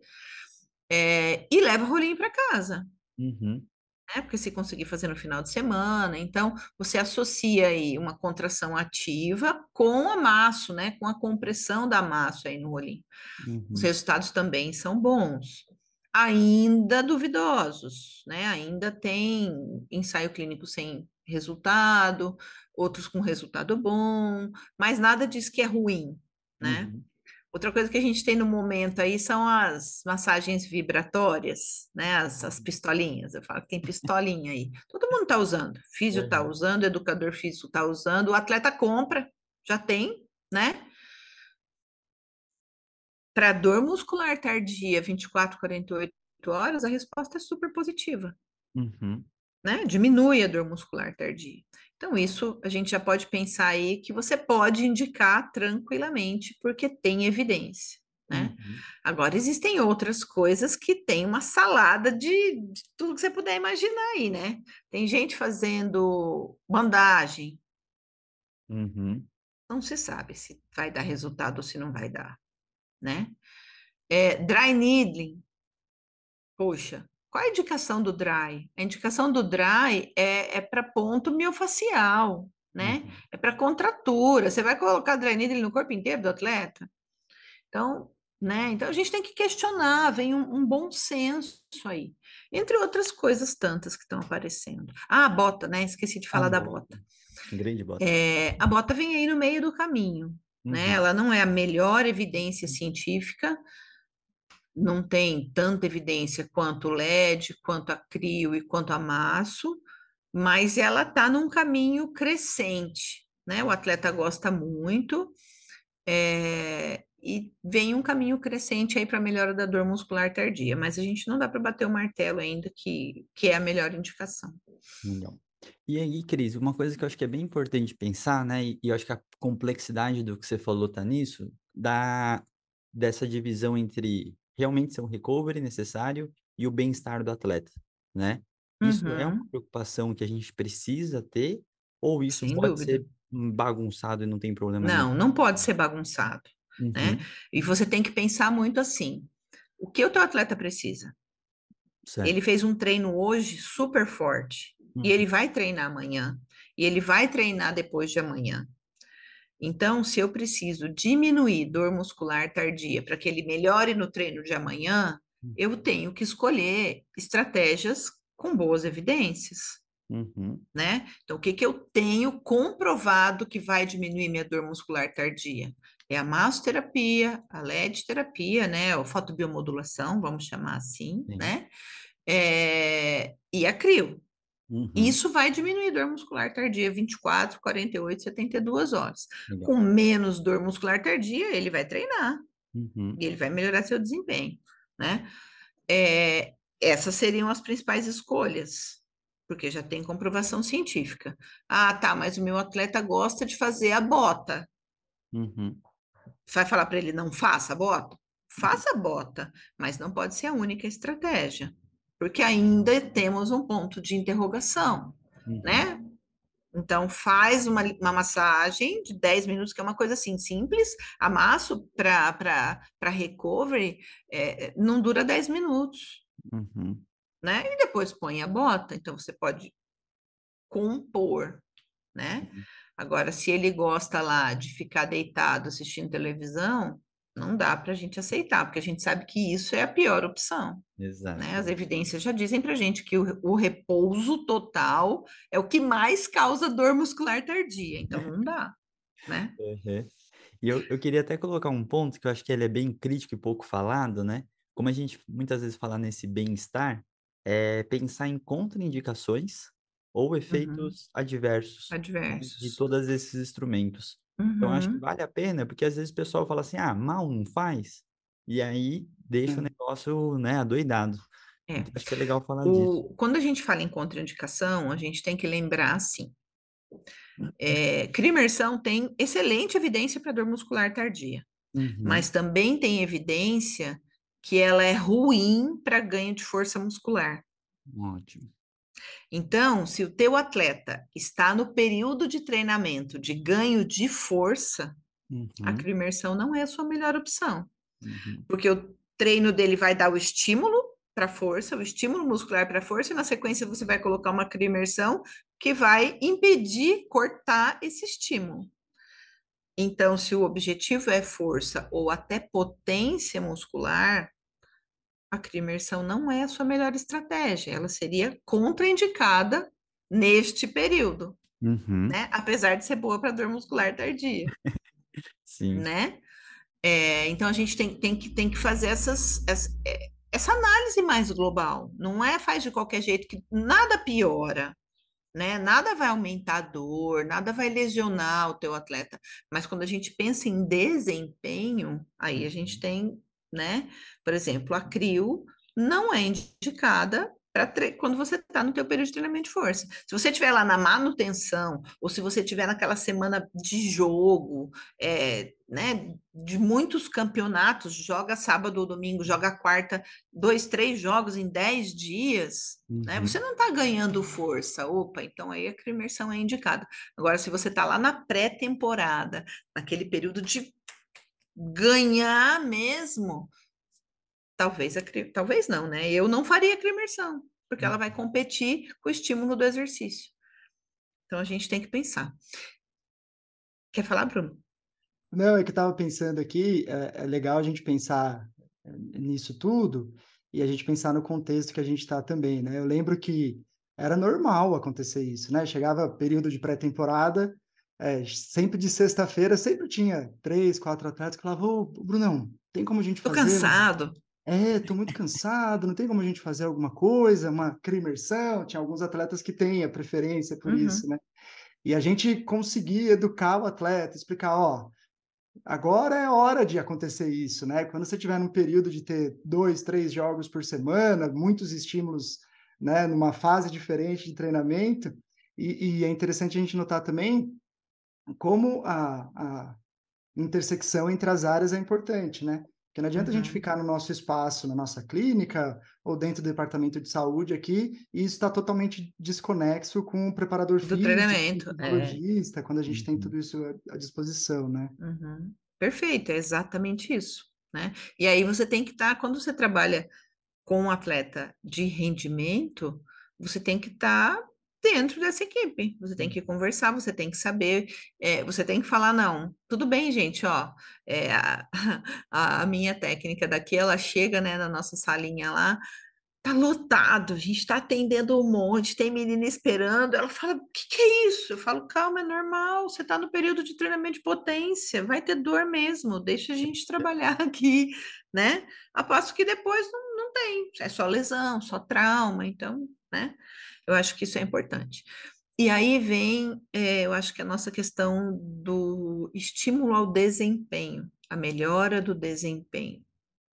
É, e leva o rolinho para casa. Uhum né? Porque se conseguir fazer no final de semana, então você associa aí uma contração ativa com amasso, né? Com a compressão da amasso aí no rolinho. Uhum. Os resultados também são bons. Ainda duvidosos, né? Ainda tem ensaio clínico sem resultado, outros com resultado bom, mas nada diz que é ruim, né? Uhum. Outra coisa que a gente tem no momento aí são as massagens vibratórias, né? As, as pistolinhas. Eu falo que tem pistolinha aí. Todo mundo está usando. Físio está uhum. usando, educador físico está usando, o atleta compra, já tem, né? Para dor muscular tardia, 24, 48 horas, a resposta é super positiva. Uhum. Né? Diminui a dor muscular tardia. Então, isso a gente já pode pensar aí que você pode indicar tranquilamente, porque tem evidência. Né? Uhum. Agora, existem outras coisas que tem uma salada de, de, tudo que você puder imaginar aí, né? Tem gente fazendo bandagem. Uhum. Não se sabe se vai dar resultado ou se não vai dar, né? É, dry needling. Poxa, qual a indicação do dry? A indicação do dry é, é para ponto miofacial, né? Uhum. É para contratura. Você vai colocar dry needle no corpo inteiro do atleta? Então, né? Então a gente tem que questionar, vem um, um bom senso aí. Entre outras coisas tantas que estão aparecendo. Ah, a bota, né? Esqueci de falar da bota. Grande bota. É, a bota vem aí no meio do caminho? Uhum. né? Ela não é a melhor evidência científica, não tem tanta evidência quanto o LED, quanto a CRIO e quanto a Maço, mas ela está num caminho crescente, né? O atleta gosta muito é, e vem um caminho crescente aí para a melhora da dor muscular tardia, mas a gente não dá para bater o martelo ainda que, que é a melhor indicação. Não. E aí, Cris, uma coisa que eu acho que é bem importante pensar, né? E, e eu acho que a complexidade do que você falou tá nisso, da, dessa divisão entre realmente ser um recovery necessário e o bem-estar do atleta, né? Isso é uma uhum. preocupação que a gente precisa ter, ou isso Sem pode dúvida. ser bagunçado e não tem problema Não, nenhum? não pode ser bagunçado, né? Uhum. né? E você tem que pensar muito assim, o que o teu atleta precisa? Certo. Ele fez um treino hoje super forte, uhum. e ele vai treinar amanhã, e ele vai treinar depois de amanhã. Então, se eu preciso diminuir dor muscular tardia para que ele melhore no treino de amanhã, eu uhum. tenho que escolher estratégias com boas evidências. Uhum. Né? Então, o que, que eu tenho comprovado que vai diminuir minha dor muscular tardia? É a massoterapia, a LED terapia, né? Ou fotobiomodulação, vamos chamar assim, Sim. né? É... E a CRIO, Uhum. Isso vai diminuir dor muscular tardia 24, 48, 72 horas. Legal. Com menos dor muscular tardia, ele vai treinar uhum. e ele vai melhorar seu desempenho, né? É, essas seriam as principais escolhas, porque já tem comprovação científica. Ah, tá, mas o meu atleta gosta de fazer a bota. Uhum. Vai falar para ele não faça a bota? Faça a bota, mas não pode ser a única estratégia porque ainda temos um ponto de interrogação, uhum. né? Então, faz uma, uma massagem de 10 minutos, que é uma coisa assim simples. Amasso para recovery é, não dura 10 minutos, uhum. né? E depois põe a bota. Então, você pode compor, né? Uhum. Agora, se ele gosta lá de ficar deitado assistindo televisão, não dá para a gente aceitar, porque a gente sabe que isso é a pior opção. Exato. Né? As evidências já dizem para a gente que o, o, repouso total é o que mais causa dor muscular tardia, então não dá, né? Uhum. E eu, eu queria até colocar um ponto que eu acho que ele é bem crítico e pouco falado, né? Como a gente muitas vezes fala nesse bem-estar, é pensar em contraindicações ou uhum. efeitos uhum. adversos, adversos. De todos esses instrumentos. Uhum. Então, acho que uhum. vale a pena, porque às vezes o pessoal fala assim, ah, mal não faz, e aí deixa é. o negócio, né, adoidado. É. Então, acho que é legal falar o... disso. Quando a gente fala em contraindicação, a gente tem que lembrar, assim, é, crimersão tem excelente evidência para dor muscular tardia, uhum. mas também tem evidência que ela é ruim para ganho de força muscular. Ótimo. Então, se o teu atleta está no período de treinamento de ganho de força, uhum. a crimersão não é a sua melhor opção. Uhum. Porque o treino dele vai dar o estímulo para força, o estímulo muscular para força, e na sequência você vai colocar uma crimersão que vai impedir cortar esse estímulo. Então, se o objetivo é força ou até potência muscular, a crimersão não é a sua melhor estratégia, ela seria contraindicada neste período, uhum. né? Apesar de ser boa para dor muscular tardia. Sim. Né? É, então a gente tem, tem, que, tem que fazer essas, essa, é, essa análise mais global. Não é faz de qualquer jeito que nada piora, né? Nada vai aumentar a dor, nada vai lesionar o teu atleta. Mas quando a gente pensa em desempenho, aí a gente uhum. tem né? Por exemplo, a CRIO não é indicada para quando você está no teu período de treinamento de força. Se você estiver lá na manutenção, ou se você estiver naquela semana de jogo, é, né, de muitos campeonatos, joga sábado ou domingo, joga quarta, dois, três jogos em dez dias, né, uhum. né, você não está ganhando força. Opa, então aí a crimersão é indicada. Agora, se você está lá na pré-temporada, naquele período de ganhar mesmo, talvez, a, talvez não, né? Eu não faria a imersão, porque ela vai uhum. competir com o estímulo do exercício. Então a gente tem que pensar. Quer falar, Bruno? Não, é que eu estava pensando aqui, é, é, legal a gente pensar é, nisso tudo e a gente pensar no contexto que a gente está também, né? Eu lembro que era normal acontecer isso, né? Chegava período de pré-temporada, é, sempre de sexta-feira, sempre tinha três, quatro atletas que falavam, ô, Brunão, tem como a gente tô fazer... Tô cansado. É, tô muito cansado, não tem como a gente fazer alguma coisa, uma crimersão? Tinha alguns atletas que têm a preferência por uhum. isso, né? E a gente conseguia educar o atleta, explicar, ó, agora é hora de acontecer isso, né? Quando você tiver num período de ter dois, três jogos por semana, muitos estímulos, né, numa fase diferente de treinamento, e, e é interessante a gente notar também como a, a intersecção entre as áreas é importante, né? Porque não adianta uhum. a gente uhum. ficar no nosso espaço, na nossa clínica, ou dentro do departamento de saúde aqui, e isso está totalmente desconexo com o preparador do físico, treinamento, é. quando a gente uhum. tem tudo isso à disposição, né? Uhum. Perfeito, é exatamente isso, né? E aí você tem que estar, tá, quando você trabalha com um atleta de rendimento, você tem que estar tá dentro dessa equipe. Você tem que conversar, você tem que saber, é, você tem que falar, não, tudo bem, gente, ó, é, a, a, minha técnica daqui, ela chega, né, na nossa salinha lá, tá lotado, a gente tá atendendo um monte, tem menina esperando, ela fala, o que que é isso? Eu falo, calma, é normal, você tá no período de treinamento de potência, vai ter dor mesmo, deixa a gente trabalhar aqui, né? A passo que depois não, não tem, é só lesão, só trauma, então, né? Eu acho que isso é importante. E aí vem, é, eu acho que a nossa questão do estímulo ao desempenho, a melhora do desempenho,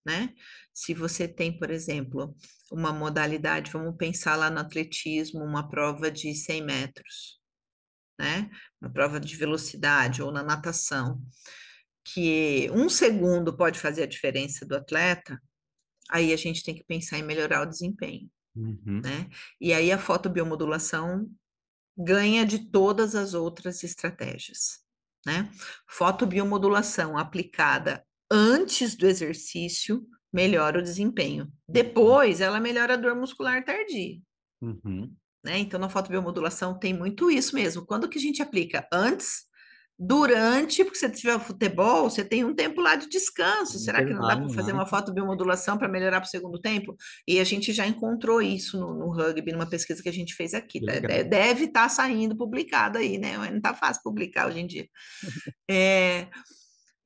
né? Se você tem, por exemplo, uma modalidade, vamos pensar lá no atletismo, uma prova de 100 metros, né? Uma prova de velocidade ou na natação, que um segundo pode fazer a diferença do atleta, aí a gente tem que pensar em melhorar o desempenho. Uhum. Né? E aí a fotobiomodulação ganha de todas as outras estratégias. Né? Fotobiomodulação aplicada antes do exercício melhora o desempenho. Depois, ela melhora a dor muscular tardia. Uhum. né? Então, na fotobiomodulação tem muito isso mesmo. Quando que a gente aplica? Antes, durante, porque se você tiver futebol, você tem um tempo lá de descanso. Será que não dá para fazer uma fotobiomodulação para melhorar para o segundo tempo? E a gente já encontrou isso no, no rugby, numa pesquisa que a gente fez aqui. Deve estar tá saindo publicado aí, né? Não está fácil publicar hoje em dia. É,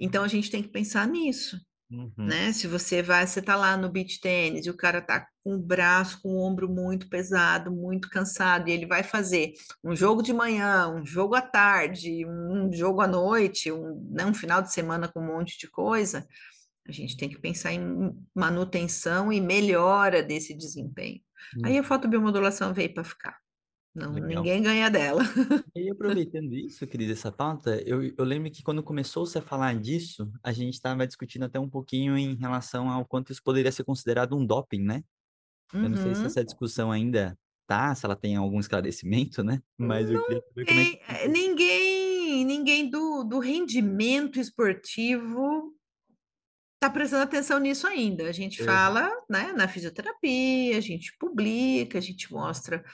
então, a gente tem que pensar nisso. Uhum. Né? Se você vai, você tá lá no beach tênis e o cara tá com o braço, com o ombro muito pesado, muito cansado, e ele vai fazer um jogo de manhã, um jogo à tarde, um jogo à noite, um, né, um final de semana com um monte de coisa, a gente tem que pensar em manutenção e melhora desse desempenho. Uhum. Aí a fotobiomodulação veio para ficar. Não, ninguém ganha dela. E aproveitando isso, querida, essa pauta, eu, eu lembro que quando começou-se a falar disso, a gente estava discutindo até um pouquinho em relação ao quanto isso poderia ser considerado um doping, né? Eu não sei se uhum. essa discussão ainda tá, se ela tem algum esclarecimento, né? Mas eu queria saber como é que... Eh, ninguém, ninguém do, do rendimento esportivo está prestando atenção nisso ainda. A gente é. fala, né, na fisioterapia, a gente publica, a gente mostra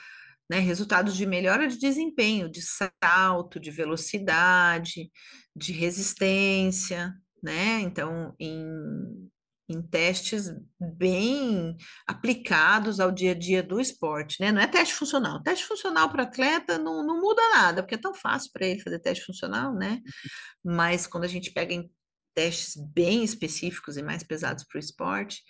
né, resultados de melhora de desempenho, de salto, de velocidade, de resistência, né? Então, em, em testes bem aplicados ao dia a dia do esporte, né? Não é teste funcional. Teste funcional para atleta não, não muda nada, porque é tão fácil para ele fazer teste funcional, né? Mas quando a gente pega em testes bem específicos e mais pesados para o esporte,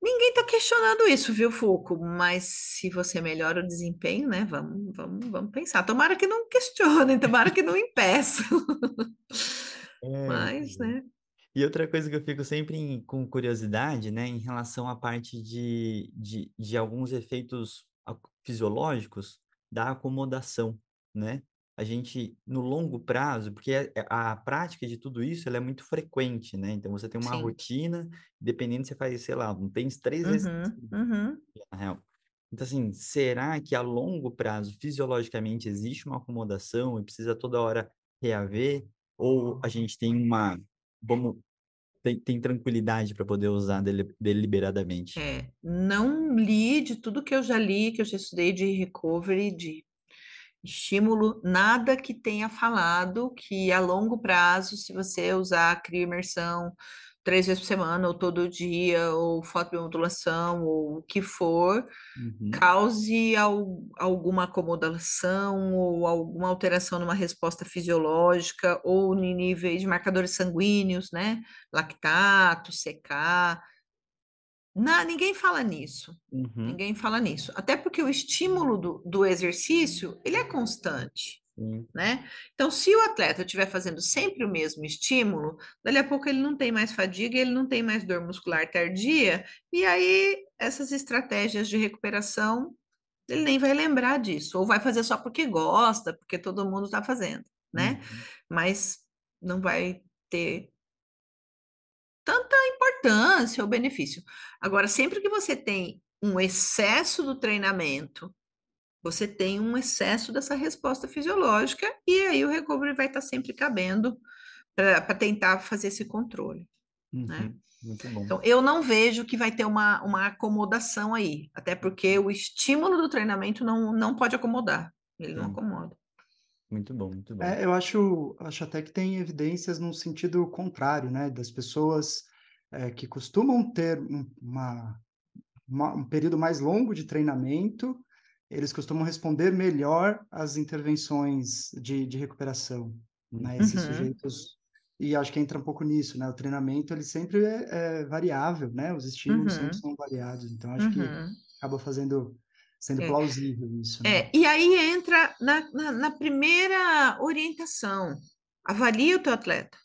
Ninguém está questionando isso, viu, Foucault? Mas se você melhora o desempenho, né? Vamos, vamos, vamos pensar. Tomara que não questionem, tomara que não impeçam. É, Mas, né? E outra coisa que eu fico sempre em, com curiosidade, né, em relação à parte de, de, de alguns efeitos fisiológicos da acomodação, né? A gente, no longo prazo, porque a, é, a prática de tudo isso ela é muito frequente, né? Então, você tem uma Sim. rotina, dependendo, você faz, sei lá, um tênis três vezes uhum, uhum. na real. Então, assim, será que a longo prazo, fisiologicamente, existe uma acomodação e precisa toda hora reaver? Ou a gente tem uma, vamos, tem, tem tranquilidade para poder usar deliberadamente? É, não li de tudo que eu já li, que eu já estudei de recovery, de estímulo, nada que tenha falado que a longo prazo, se você usar crioimersão três vezes por semana, ou todo dia, ou fotobiomodulação, ou o que for, uhum. cause al alguma acomodação ou alguma alteração numa resposta fisiológica, ou em níveis de marcadores sanguíneos, né? Lactato, CK, na, ninguém fala nisso. Uhum. Ninguém fala nisso. Até porque o estímulo do, do exercício, ele é constante. Né? Então, se o atleta estiver fazendo sempre o mesmo estímulo, dali a pouco ele não tem mais fadiga, ele não tem mais dor muscular tardia, e aí essas estratégias de recuperação, ele nem vai lembrar disso, ou vai fazer só porque gosta, porque todo mundo está fazendo, né? Uhum. Mas não vai ter importância ou benefício. Agora, sempre que você tem um excesso do treinamento, você tem um excesso dessa resposta fisiológica, e aí o recovery vai estar sempre cabendo para tentar fazer esse controle. Né? Uhum, né? Muito bom. Então, eu não vejo que vai ter uma, uma acomodação aí, até porque o estímulo do treinamento não, não pode acomodar, ele Sim. não acomoda. Muito bom, muito bom. É, eu acho, acho até que tem evidências no sentido contrário, né? Das pessoas é, que costumam ter uma, uma, um período mais longo de treinamento, eles costumam responder melhor às intervenções de, de recuperação, né? Esses uhum. sujeitos e acho que entra um pouco nisso, né? O treinamento ele sempre é, é variável, né? Os estímulos uhum. sempre são variados, então acho uhum. que acaba fazendo sendo é. plausível isso. Né? É, e aí entra na, na, na, primeira orientação. Avalie o teu atleta.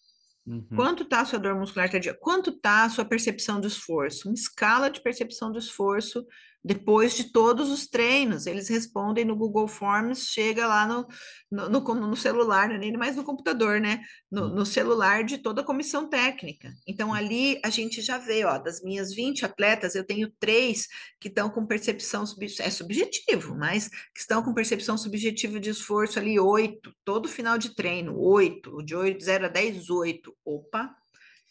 Uhum. Quanto está a sua dor muscular tardia? Quanto está a sua percepção do esforço? Uma escala de percepção do esforço depois de todos os treinos. Eles respondem no Google Forms, chega lá no, no, no, no celular, não é nem mais no computador, né? No, hum. no, celular de toda a comissão técnica. Então, hum. ali a gente já vê, ó, das minhas 20 atletas, eu tenho três que estão com percepção é subjetivo, mas que estão com percepção subjetiva de esforço ali, oito, todo final de treino, oito, de 8, 0 a 10, oito. Opa!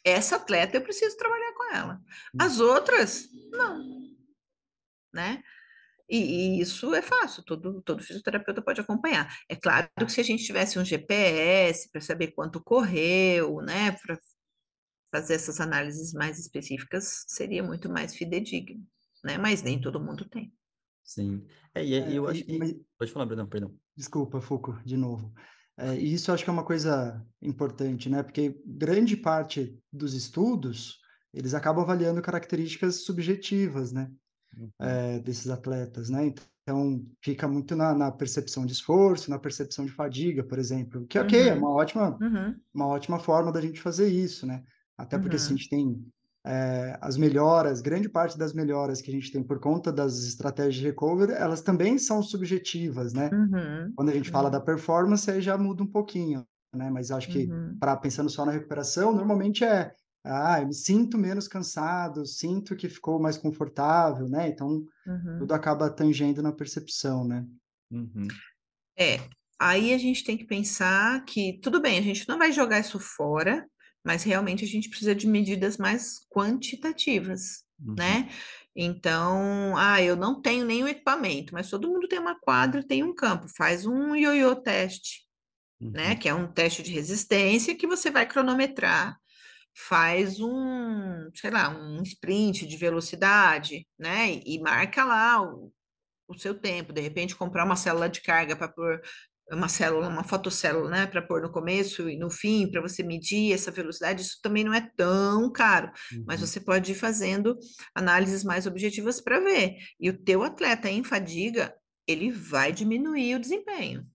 Essa atleta eu preciso trabalhar com ela. Hum. As outras, não né? E, e, isso é fácil, todo, todo fisioterapeuta pode acompanhar. É claro que se a gente tivesse um GPS para saber quanto correu, né, para fazer essas análises mais específicas, seria muito mais fidedigno, né? Mas nem todo mundo tem. Sim. É, e é, eu acho que. Mas... Pode falar, perdão, perdão. Desculpa, Foucault, de novo. É, e isso eu acho que é uma coisa importante, né? Porque grande parte dos estudos, eles acabam avaliando características subjetivas, né? Uhum. é, desses atletas, né? Então, fica muito na, na, percepção de esforço, na percepção de fadiga, por exemplo, que, ok, é uhum. é uma ótima, uhum. uma ótima forma da gente fazer isso, né? Até porque se a uhum. gente tem é, as melhoras, grande parte das melhoras que a gente tem por conta das estratégias de recovery, elas também são subjetivas, né? Uhum. Quando a gente fala da performance, aí já muda um pouquinho, né? Mas acho que, para pensando só na recuperação, normalmente é ah, eu me sinto menos cansado, sinto que ficou mais confortável, né? Então, uhum. tudo acaba tangendo na percepção, né? Uhum. É, aí a gente tem que pensar que, tudo bem, a gente não vai jogar isso fora, mas realmente a gente precisa de medidas mais quantitativas, uhum. né? Então, ah, eu não tenho nenhum equipamento, mas todo mundo tem uma quadra, tem um campo, faz um ioiô teste, né? Uhum. Que é um teste de resistência que você vai cronometrar faz um, sei lá, um sprint de velocidade, né? E, marca lá o, o seu tempo. De repente, comprar uma célula de carga para pôr uma célula, uma fotocélula, né, para pôr no começo e no fim, para você medir essa velocidade, isso também não é tão caro, uhum. mas você pode ir fazendo análises mais objetivas para ver. E o teu atleta em fadiga, ele vai diminuir o desempenho.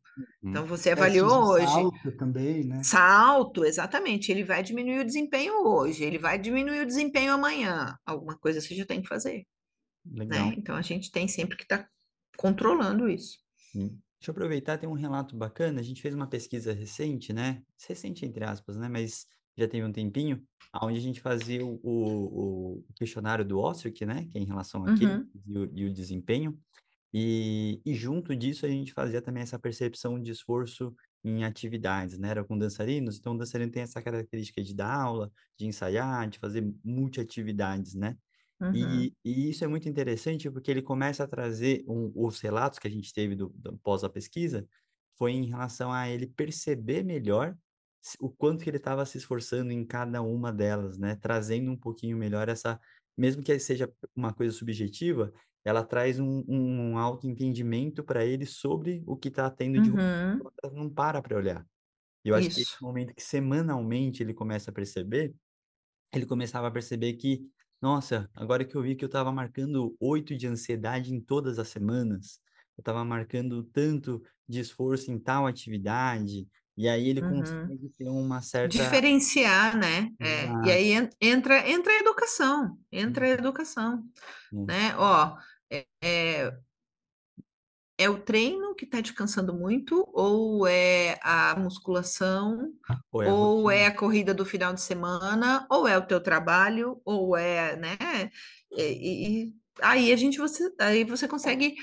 Então uhum. você avaliou hoje. Salto também, né? Salto, exatamente. Ele vai diminuir o desempenho hoje, ele vai diminuir o desempenho amanhã. Alguma coisa você já tem que fazer. Né? Legal. Né? Então a gente tem sempre que estar tá controlando isso. Sim. Deixa eu aproveitar, tem um relato bacana. A gente fez uma pesquisa recente, né? Recente, entre aspas, né? Mas já teve um tempinho, onde a gente fazia o, o, o questionário do Ostrich, né? Que é em relação àquilo uhum. e, o, e o desempenho. E, e junto disso a gente fazia também essa percepção de esforço em atividades, né? Era com dançarinos, então o dançarino tem essa característica de dar aula, de ensaiar, de fazer multiatividades, né? Uhum. E, e, isso é muito interessante porque ele começa a trazer um, os relatos que a gente teve do, do, pós a pesquisa foi em relação a ele perceber melhor o quanto que ele estava se esforçando em cada uma delas, né? Trazendo um pouquinho melhor essa, mesmo que seja uma coisa subjetiva, ela traz um, um auto-entendimento para ele sobre o que está tendo de uhum. ruim, não para para olhar. E eu acho Isso. que esse momento que semanalmente ele começa a perceber, ele começava a perceber que, nossa, agora que eu vi que eu estava marcando oito de ansiedade em todas as semanas, eu estava marcando tanto de esforço em tal atividade, e aí ele uhum. consegue ter uma certa. Diferenciar, né? É, e aí entra, entra a educação, entra a uhum. educação. Uhum. Né? Ó, é, é, é o treino que está te cansando muito, ou é a musculação, ou, é a, ou é a, corrida do final de semana, ou é o teu trabalho, ou é, né? E, e aí a gente você, aí você consegue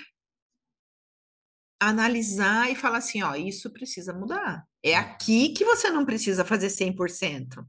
analisar e falar assim, ó, isso precisa mudar. É aqui que você não precisa fazer 100%,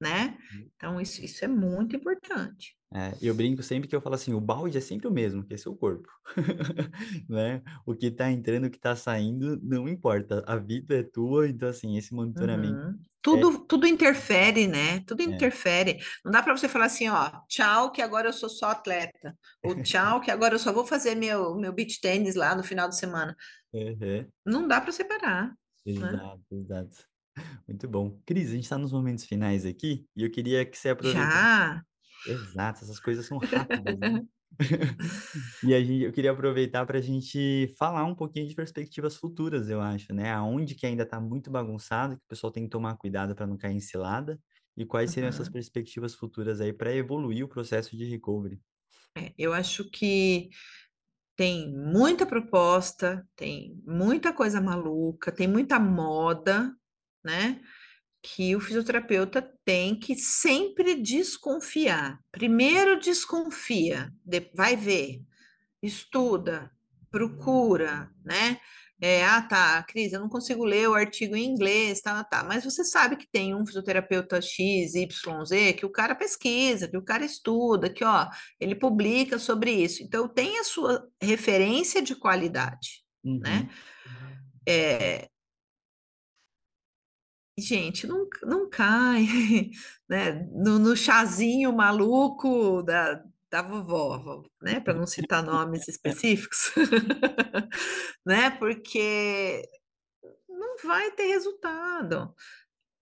né? Uhum. Então isso, isso é muito importante. É, eu brinco sempre que eu falo assim, o balde é sempre o mesmo, que é seu corpo, né? O que tá entrando, o que tá saindo, não importa. A vida é tua, então assim, esse monitoramento. Uhum. Tudo, é... tudo interfere, né? Tudo é. interfere. Não dá para você falar assim, ó, tchau, que agora eu sou só atleta. Ou tchau, que agora eu só vou fazer meu, meu beach tênis lá no final de semana. Uhum. Não dá para separar. Né? Exato, né? exato. Muito bom. Cris, a gente está nos momentos finais aqui e eu queria que você aproveitasse. Já? Exato, essas coisas são rápidas, né? e a gente, eu queria aproveitar para a gente falar um pouquinho de perspectivas futuras, eu acho, né? Aonde que ainda está muito bagunçado, que o pessoal tem que tomar cuidado para não cair em cilada, e quais seriam uhum. essas perspectivas futuras aí para evoluir o processo de recovery? É, eu acho que tem muita proposta, tem muita coisa maluca, tem muita moda, né? Que o fisioterapeuta tem que sempre desconfiar. Primeiro desconfia, vai ver, estuda, procura, né? É, ah, tá, Cris, eu não consigo ler o artigo em inglês, tá, tá, mas você sabe que tem um fisioterapeuta X, Y, Z, que o cara pesquisa, que o cara estuda, que, ó, ele publica sobre isso. Então, tem a sua referência de qualidade, né? uhum. né? É, gente, não, não cai né? no, no chazinho maluco da, da vovó, né? Para não citar nomes específicos, né? Porque não vai ter resultado.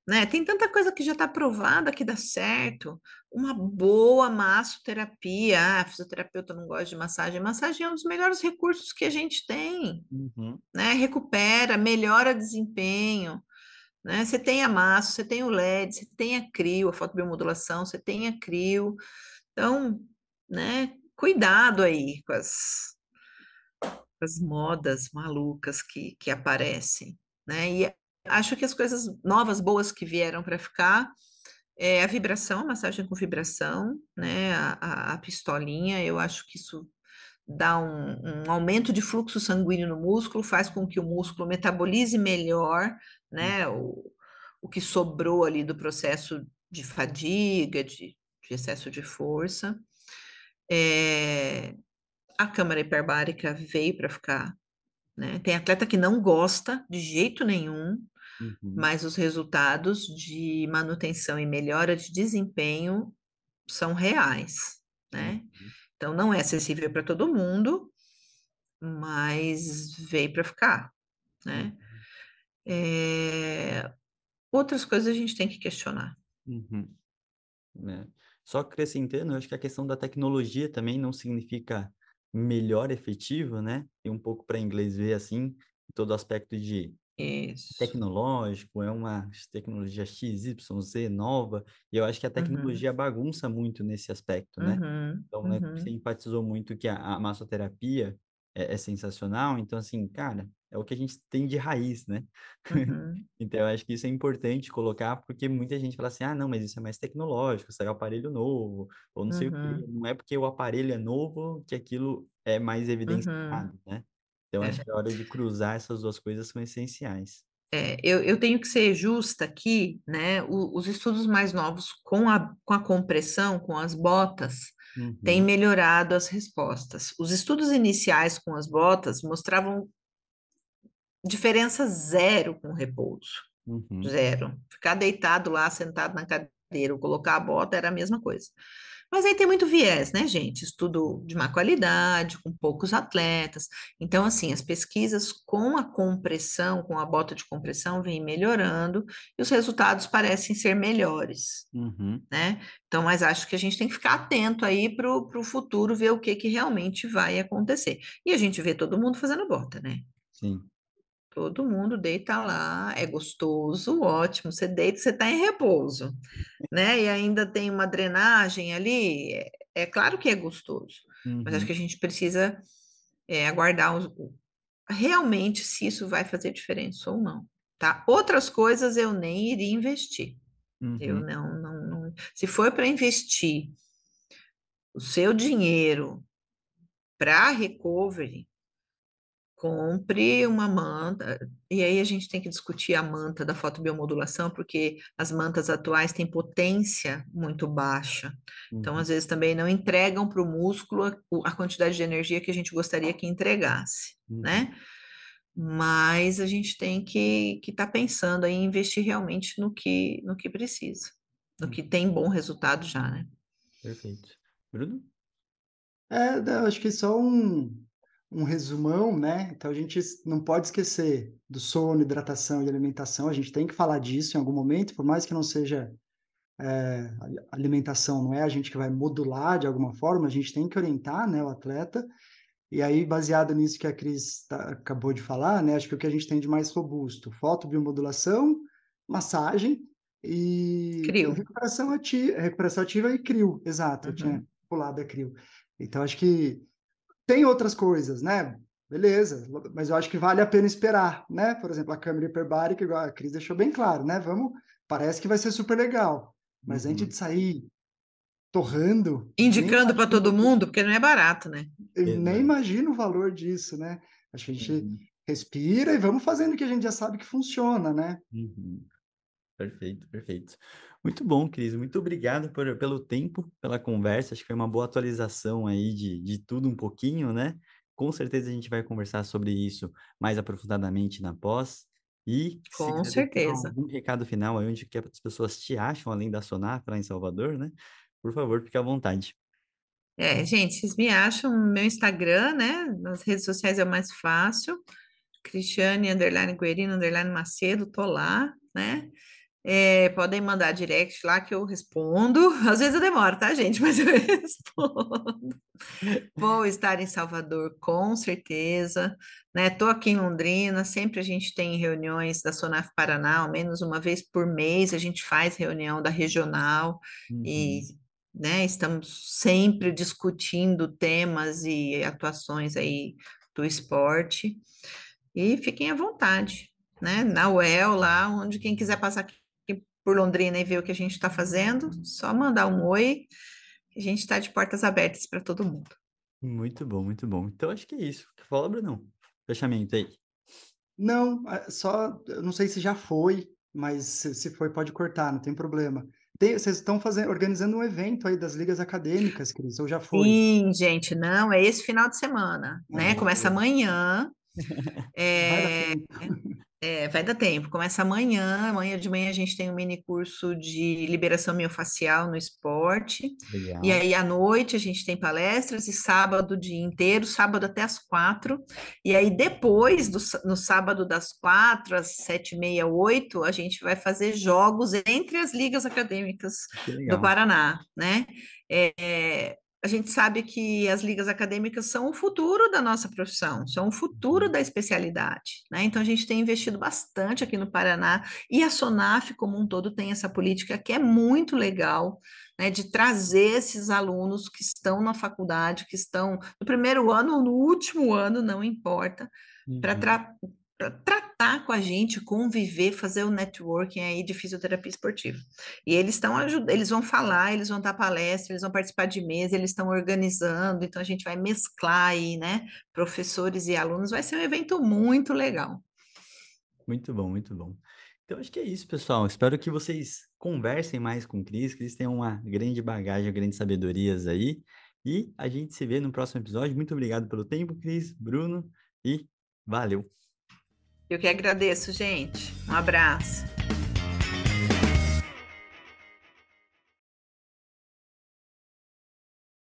Né? Tem tanta coisa que já está provada que dá certo. Uma boa massoterapia. Ah, fisioterapeuta não gosta de massagem. Massagem é um dos melhores recursos que a gente tem. Uhum. Né? Recupera, melhora desempenho. Né? Você tem a massa, você tem o LED, você tem a CRIO, a fotobiomodulação, você tem a CRIO. Então, né? Cuidado aí com as, com as modas malucas que, que aparecem, né? E acho que as coisas novas, boas que vieram para ficar é a vibração, a massagem com vibração, né? A, a, a pistolinha, eu acho que isso dá um, um, aumento de fluxo sanguíneo no músculo, faz com que o músculo metabolize melhor, né? Uhum. O, o que sobrou ali do processo de fadiga, de, de excesso de força. É, a câmara hiperbárica veio para ficar. Né? Tem atleta que não gosta de jeito nenhum, uhum. mas os resultados de manutenção e melhora de desempenho são reais. Né? Uhum. Então, não é acessível para todo mundo, mas veio para ficar. Né? É... Outras coisas a gente tem que questionar. Uhum. É. Só acrescentando, eu acho que a questão da tecnologia também não significa melhor efetivo, né? Tem um pouco para inglês ver assim, todo aspecto de Isso. tecnológico, é uma tecnologia XYZ nova, e eu acho que a uhum. tecnologia uhum. bagunça muito nesse aspecto, né? Uhum. Então, né, uhum. você enfatizou muito que a, a massoterapia é, é sensacional, então assim, cara, é o que a gente tem de raiz, né? Uhum. então, eu acho que isso é importante colocar, porque muita gente fala assim, ah, não, mas isso é mais tecnológico, saiu aparelho novo, ou não uhum. sei o quê. Uhum. Não é porque o aparelho é novo que aquilo é mais evidenciado, uhum. né? Então, é. acho que a hora de cruzar essas duas coisas são essenciais. É, eu, eu, tenho que ser justa aqui, né? O, os estudos mais novos com a, com a compressão, com as botas, uhum. têm melhorado as respostas. Os estudos iniciais com as botas mostravam diferença zero com repouso. Uhum. Zero. Ficar deitado lá, sentado na cadeira, ou colocar a bota era a mesma coisa. Mas aí tem muito viés, né, gente? Estudo de má qualidade, com poucos atletas. Então, assim, as pesquisas com a compressão, com a bota de compressão, vêm melhorando e os resultados parecem ser melhores, uhum. né? Então, mas acho que a gente tem que ficar atento aí para o futuro, ver o que, que realmente vai acontecer. E a gente vê todo mundo fazendo bota, né? Sim. Todo mundo deita lá, é gostoso, ótimo. Você deita, você está em repouso, né? E ainda tem uma drenagem ali. É, é claro que é gostoso, uhum. mas acho uhum. que a gente precisa é, aguardar os, realmente se isso vai fazer diferença ou não, tá? Outras coisas eu nem iria investir. Uhum. Eu não, não, não. Se for para investir o seu dinheiro para recovery, compre uma manta, e aí a gente tem que discutir a manta da fotobiomodulação, porque as mantas atuais têm potência muito baixa, então uhum. às vezes também não entregam para o músculo a, quantidade de energia que a gente gostaria que entregasse, uhum. né? Mas a gente tem que estar tá pensando em investir realmente no que, no que precisa, no que tem bom resultado já, né? Perfeito. Bruno? É, acho que só um, um resumão, né? Então a gente não pode esquecer do sono, hidratação e alimentação. A gente tem que falar disso em algum momento, por mais que não seja é, alimentação, não é a gente que vai modular de alguma forma, a gente tem que orientar, né, o atleta. E aí, baseado nisso que a Cris tá, acabou de falar, né, acho que o que a gente tem de mais robusto, fotobiomodulação, massagem e crio. recuperação ativa, recuperação ativa e crio, exato, uhum. eu tinha pulado a crio. Então, acho que tem outras coisas, né? Beleza, mas eu acho que vale a pena esperar, né? Por exemplo, a câmera hiperbárica, igual a Cris deixou bem claro, né? Vamos, parece que vai ser super legal, mas uhum. antes de sair torrando. Indicando para todo mundo, porque não é barato, né? Eu nem imagino o valor disso, né? Acho que a gente uhum. respira e vamos fazendo o que a gente já sabe que funciona, né? Uhum. Perfeito, perfeito. Muito bom, Cris. Muito obrigado por, pelo tempo, pela conversa. Acho que foi uma boa atualização aí de, de tudo um pouquinho, né? Com certeza a gente vai conversar sobre isso mais aprofundadamente na pós. E com certeza. algum recado final aí onde que as pessoas te acham, além da Sonar, lá em Salvador, né? Por favor, fique à vontade. É, gente, vocês me acham no meu Instagram, né? Nas redes sociais é o mais fácil. Cristiane, underline Guerino, underline Macedo, tô lá, né? É, podem mandar direct lá que eu respondo. Às vezes eu demoro, tá, gente? Mas eu respondo. Vou estar em Salvador, com certeza. Né? Tô aqui em Londrina, sempre a gente tem reuniões da Sonaf Paraná, ao menos uma vez por mês a gente faz reunião da regional uhum. e né, estamos sempre discutindo temas e atuações aí do esporte. E fiquem à vontade, né? Na UEL, lá onde quem quiser passar aqui por Londrina e ver o que a gente está fazendo, só mandar um oi, a gente está de portas abertas para todo mundo. Muito bom, muito bom. Então acho que é isso. Fala, Brunão. Fechamento aí. Não, só, não sei se já foi, mas se, se foi, pode cortar, não tem problema. Tem, vocês estão fazendo, organizando um evento aí das ligas acadêmicas, Cris, ou já foi? Sim, gente, não, é esse final de semana, ah, né? Começa amanhã. É, é, vai dar tempo. Começa amanhã. Amanhã de manhã a gente tem um mini curso de liberação miofacial no esporte. Legal. E aí à noite a gente tem palestras e sábado o dia inteiro, sábado até as quatro. E aí depois, do, no sábado das quatro às sete e meia, oito, a gente vai fazer jogos entre as ligas acadêmicas do Paraná, né? É, a gente sabe que as ligas acadêmicas são o futuro da nossa profissão, são o futuro da especialidade, né? Então a gente tem investido bastante aqui no Paraná e a Sonaf como um todo tem essa política que é muito legal, né, de trazer esses alunos que estão na faculdade, que estão no primeiro ano ou no último ano, não importa, uhum. para tratar com a gente, conviver, fazer o networking aí de fisioterapia esportiva. E eles estão eles vão falar, eles vão dar palestra, eles vão participar de mesa, eles estão organizando, então a gente vai mesclar aí, né, professores e alunos, vai ser um evento muito legal. Muito bom, muito bom. Então acho que é isso, pessoal. Espero que vocês conversem mais com o Cris, que eles tenham uma grande bagagem, grandes sabedorias aí. E a gente se vê no próximo episódio. Muito obrigado pelo tempo, Cris, Bruno, e valeu! Eu que agradeço, gente. Um abraço.